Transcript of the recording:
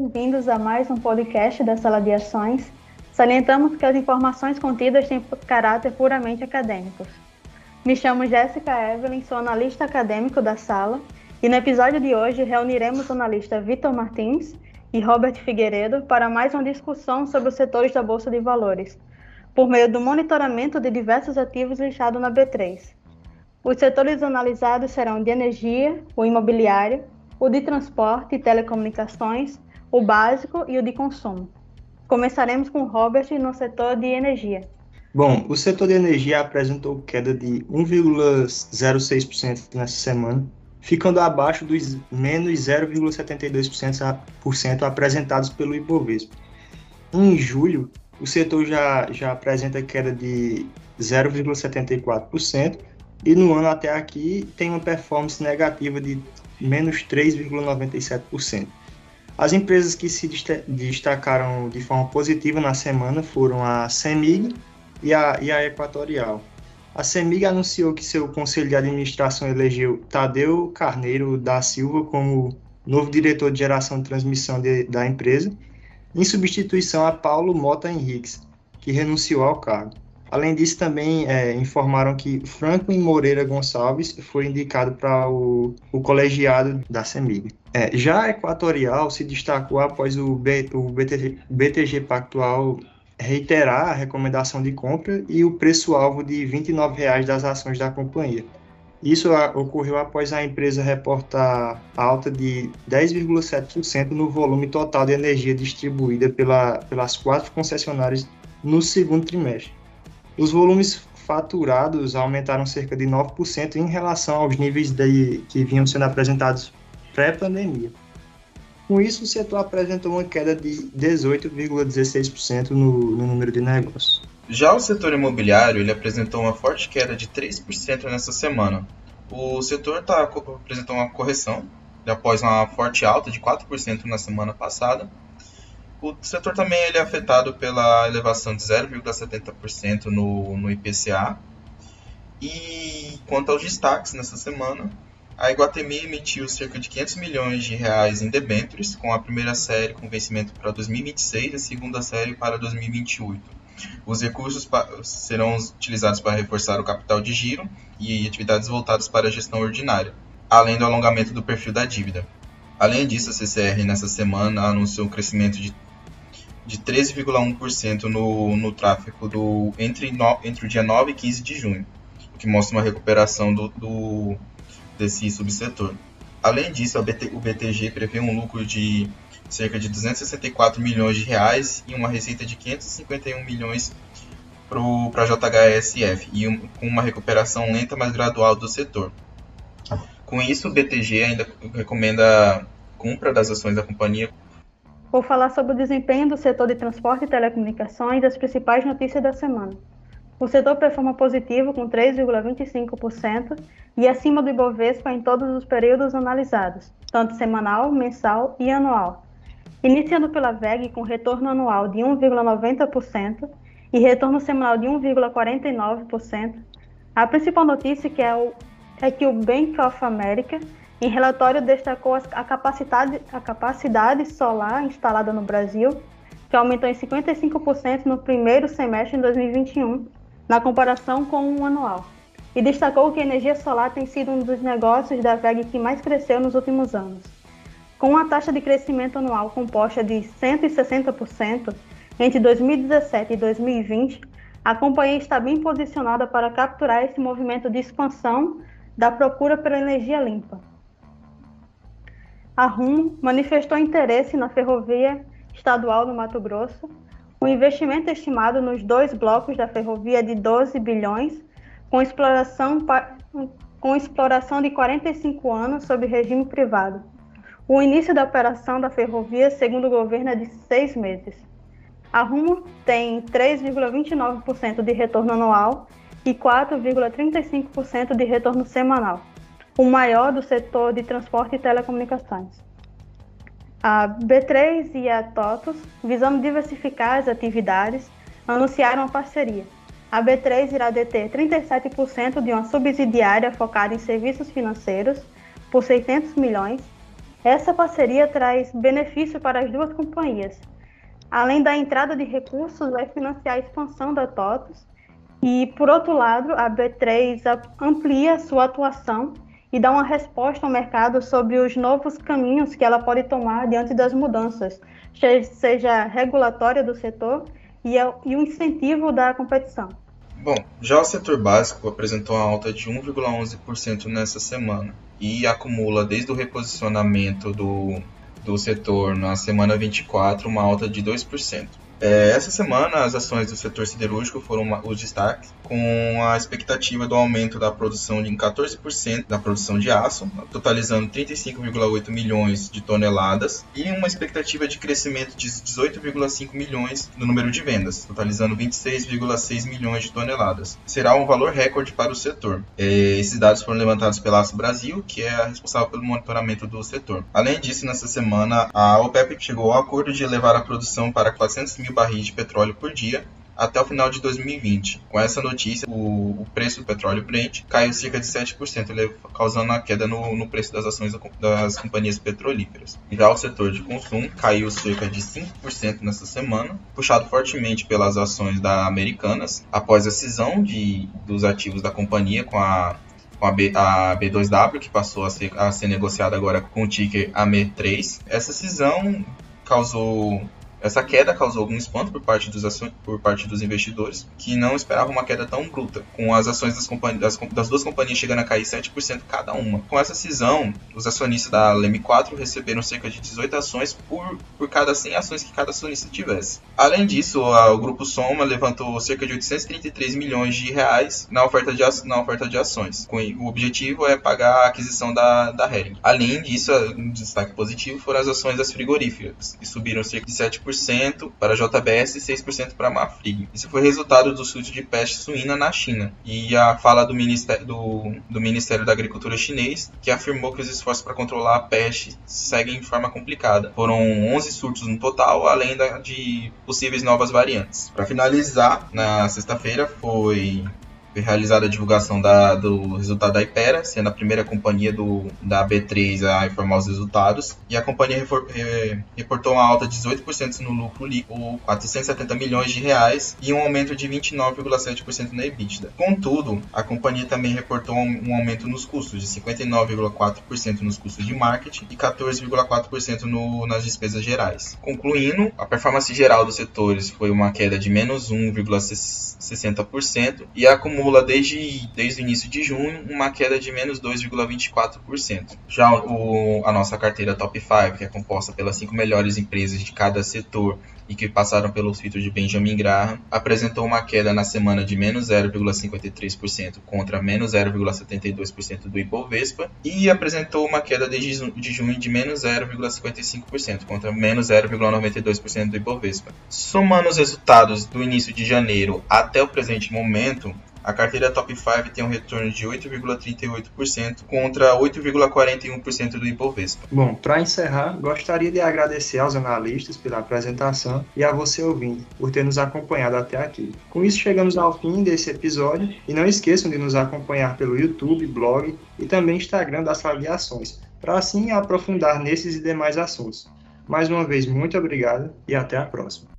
bem-vindos a mais um podcast da Sala de Ações. Salientamos que as informações contidas têm caráter puramente acadêmico. Me chamo Jéssica Evelyn, sou analista acadêmico da sala e no episódio de hoje reuniremos o analista Vitor Martins e Robert Figueiredo para mais uma discussão sobre os setores da Bolsa de Valores, por meio do monitoramento de diversos ativos listados na B3. Os setores analisados serão de energia, o imobiliário, o de transporte e telecomunicações, o básico e o de consumo. Começaremos com Robert no setor de energia. Bom, o setor de energia apresentou queda de 1,06% nessa semana, ficando abaixo dos menos 0,72% apresentados pelo Ibovespa. Em julho, o setor já, já apresenta queda de 0,74% e no ano até aqui tem uma performance negativa de menos 3,97%. As empresas que se destacaram de forma positiva na semana foram a CEMIG e a, e a Equatorial. A CEMIG anunciou que seu conselho de administração elegeu Tadeu Carneiro da Silva como novo diretor de geração e transmissão de, da empresa, em substituição a Paulo Mota Henriques, que renunciou ao cargo. Além disso, também é, informaram que Franklin Moreira Gonçalves foi indicado para o, o, colegiado da CEMIG. É, já a Equatorial se destacou após o, B, o BTG, BTG Pactual reiterar a recomendação de compra e o preço-alvo de R$ 29,00 das ações da companhia. Isso ocorreu após a empresa reportar alta de 10,7% no volume total de energia distribuída pela, pelas quatro concessionárias no segundo trimestre. Os volumes faturados aumentaram cerca de 9% em relação aos níveis de, que vinham sendo apresentados pré-pandemia. Com isso, o setor apresentou uma queda de 18,16% no, no número de negócios. Já o setor imobiliário ele apresentou uma forte queda de 3% nessa semana. O setor tá, apresentou uma correção após uma forte alta de 4% na semana passada o setor também ele é afetado pela elevação de 0,70% no, no IPCA. E quanto aos destaques nessa semana, a Iguatemi emitiu cerca de 500 milhões de reais em debêntures, com a primeira série com vencimento para 2026 e a segunda série para 2028. Os recursos serão utilizados para reforçar o capital de giro e atividades voltadas para a gestão ordinária, além do alongamento do perfil da dívida. Além disso, a CCR nessa semana anunciou um crescimento de de 13,1% no, no tráfego do, entre, no, entre o dia 9 e 15 de junho, o que mostra uma recuperação do, do desse subsetor. Além disso, BT, o BTG prevê um lucro de cerca de 264 milhões de reais e uma receita de 551 milhões para a JHSF, e um, com uma recuperação lenta, mas gradual do setor. Com isso, o BTG ainda recomenda compra das ações da companhia Vou falar sobre o desempenho do setor de transporte e telecomunicações e as principais notícias da semana. O setor performa positivo com 3,25% e acima do Ibovespa em todos os períodos analisados, tanto semanal, mensal e anual. Iniciando pela VEG com retorno anual de 1,90% e retorno semanal de 1,49%, a principal notícia que é, o, é que o Bank of America em relatório, destacou a capacidade, a capacidade solar instalada no Brasil, que aumentou em 55% no primeiro semestre de 2021, na comparação com o anual. E destacou que a energia solar tem sido um dos negócios da VEG que mais cresceu nos últimos anos. Com uma taxa de crescimento anual composta de 160% entre 2017 e 2020, a companhia está bem posicionada para capturar esse movimento de expansão da procura pela energia limpa a RUM manifestou interesse na ferrovia estadual do Mato Grosso, o investimento estimado nos dois blocos da ferrovia de 12 bilhões, com exploração, com exploração de 45 anos sob regime privado. O início da operação da ferrovia, segundo o governo, é de seis meses. A Rumo tem 3,29% de retorno anual e 4,35% de retorno semanal o maior do setor de transporte e telecomunicações. A B3 e a TOTUS, visando diversificar as atividades, anunciaram uma parceria. A B3 irá deter 37% de uma subsidiária focada em serviços financeiros por 600 milhões Essa parceria traz benefício para as duas companhias. Além da entrada de recursos, vai financiar a expansão da TOTUS e, por outro lado, a B3 amplia sua atuação e dá uma resposta ao mercado sobre os novos caminhos que ela pode tomar diante das mudanças, seja regulatória do setor e, o incentivo da competição. Bom, já o setor básico apresentou uma alta de 1,11% nessa semana e acumula desde o reposicionamento do, do setor na semana 24 uma alta de 2%. É, essa semana, as ações do setor siderúrgico foram os destaques, com a expectativa do aumento da produção em 14% da produção de aço, totalizando 35,8 milhões de toneladas, e uma expectativa de crescimento de 18,5 milhões no número de vendas, totalizando 26,6 milhões de toneladas. Será um valor recorde para o setor. É, esses dados foram levantados pela Aço Brasil, que é a responsável pelo monitoramento do setor. Além disso, nessa semana, a OPEP chegou ao acordo de elevar a produção para 400 mil mil barris de petróleo por dia até o final de 2020. Com essa notícia, o, o preço do petróleo Brent caiu cerca de 7%, causando a queda no, no preço das ações das companhias petrolíferas. Já o setor de consumo caiu cerca de 5% nessa semana, puxado fortemente pelas ações da Americanas, após a cisão de, dos ativos da companhia com a com a, B, a B2W, que passou a ser, a ser negociada agora com o ticker AME3. Essa cisão causou essa queda causou algum espanto por parte dos, por parte dos investidores, que não esperavam uma queda tão bruta, com as ações das, das, das, duas companhias chegando a cair 7% cada uma. Com essa cisão, os acionistas da Leme 4 receberam cerca de 18 ações por, por cada 100 ações que cada acionista tivesse. Além disso, a, o grupo Soma levantou cerca de 833 milhões de reais na oferta de, na oferta de ações. Com, o objetivo é pagar a aquisição da, da Hering. Além disso, um destaque positivo foram as ações das frigoríficas, que subiram cerca de 7% 6% para a JBS e 6% para a Mafrig. Isso foi resultado do surto de peste suína na China. E a fala do Ministério, do, do Ministério da Agricultura chinês, que afirmou que os esforços para controlar a peste seguem de forma complicada. Foram 11 surtos no total, além de possíveis novas variantes. Para finalizar, na sexta-feira foi foi realizada a divulgação da, do resultado da Ipera, sendo a primeira companhia do, da B3 a informar os resultados. E a companhia refor, re, reportou uma alta de 18% no lucro líquido, 470 milhões de reais, e um aumento de 29,7% na EBITDA. Contudo, a companhia também reportou um, um aumento nos custos, de 59,4% nos custos de marketing e 14,4% no, nas despesas gerais. Concluindo, a performance geral dos setores foi uma queda de menos 1,60% e acumulou acumula desde, desde o início de junho uma queda de menos 2,24%. Já o, a nossa carteira Top 5, que é composta pelas cinco melhores empresas de cada setor e que passaram pelo filtro de Benjamin Graham, apresentou uma queda na semana de menos 0,53% contra menos 0,72% do Ibovespa e apresentou uma queda desde de junho de menos 0,55% contra menos 0,92% do Ibovespa. Somando os resultados do início de janeiro até o presente momento, a carteira Top 5 tem um retorno de 8,38% contra 8,41% do Ibovespa. Bom, para encerrar, gostaria de agradecer aos analistas pela apresentação e a você ouvinte por ter nos acompanhado até aqui. Com isso chegamos ao fim desse episódio e não esqueçam de nos acompanhar pelo YouTube, blog e também Instagram das Aviações, para assim aprofundar nesses e demais assuntos. Mais uma vez, muito obrigado e até a próxima.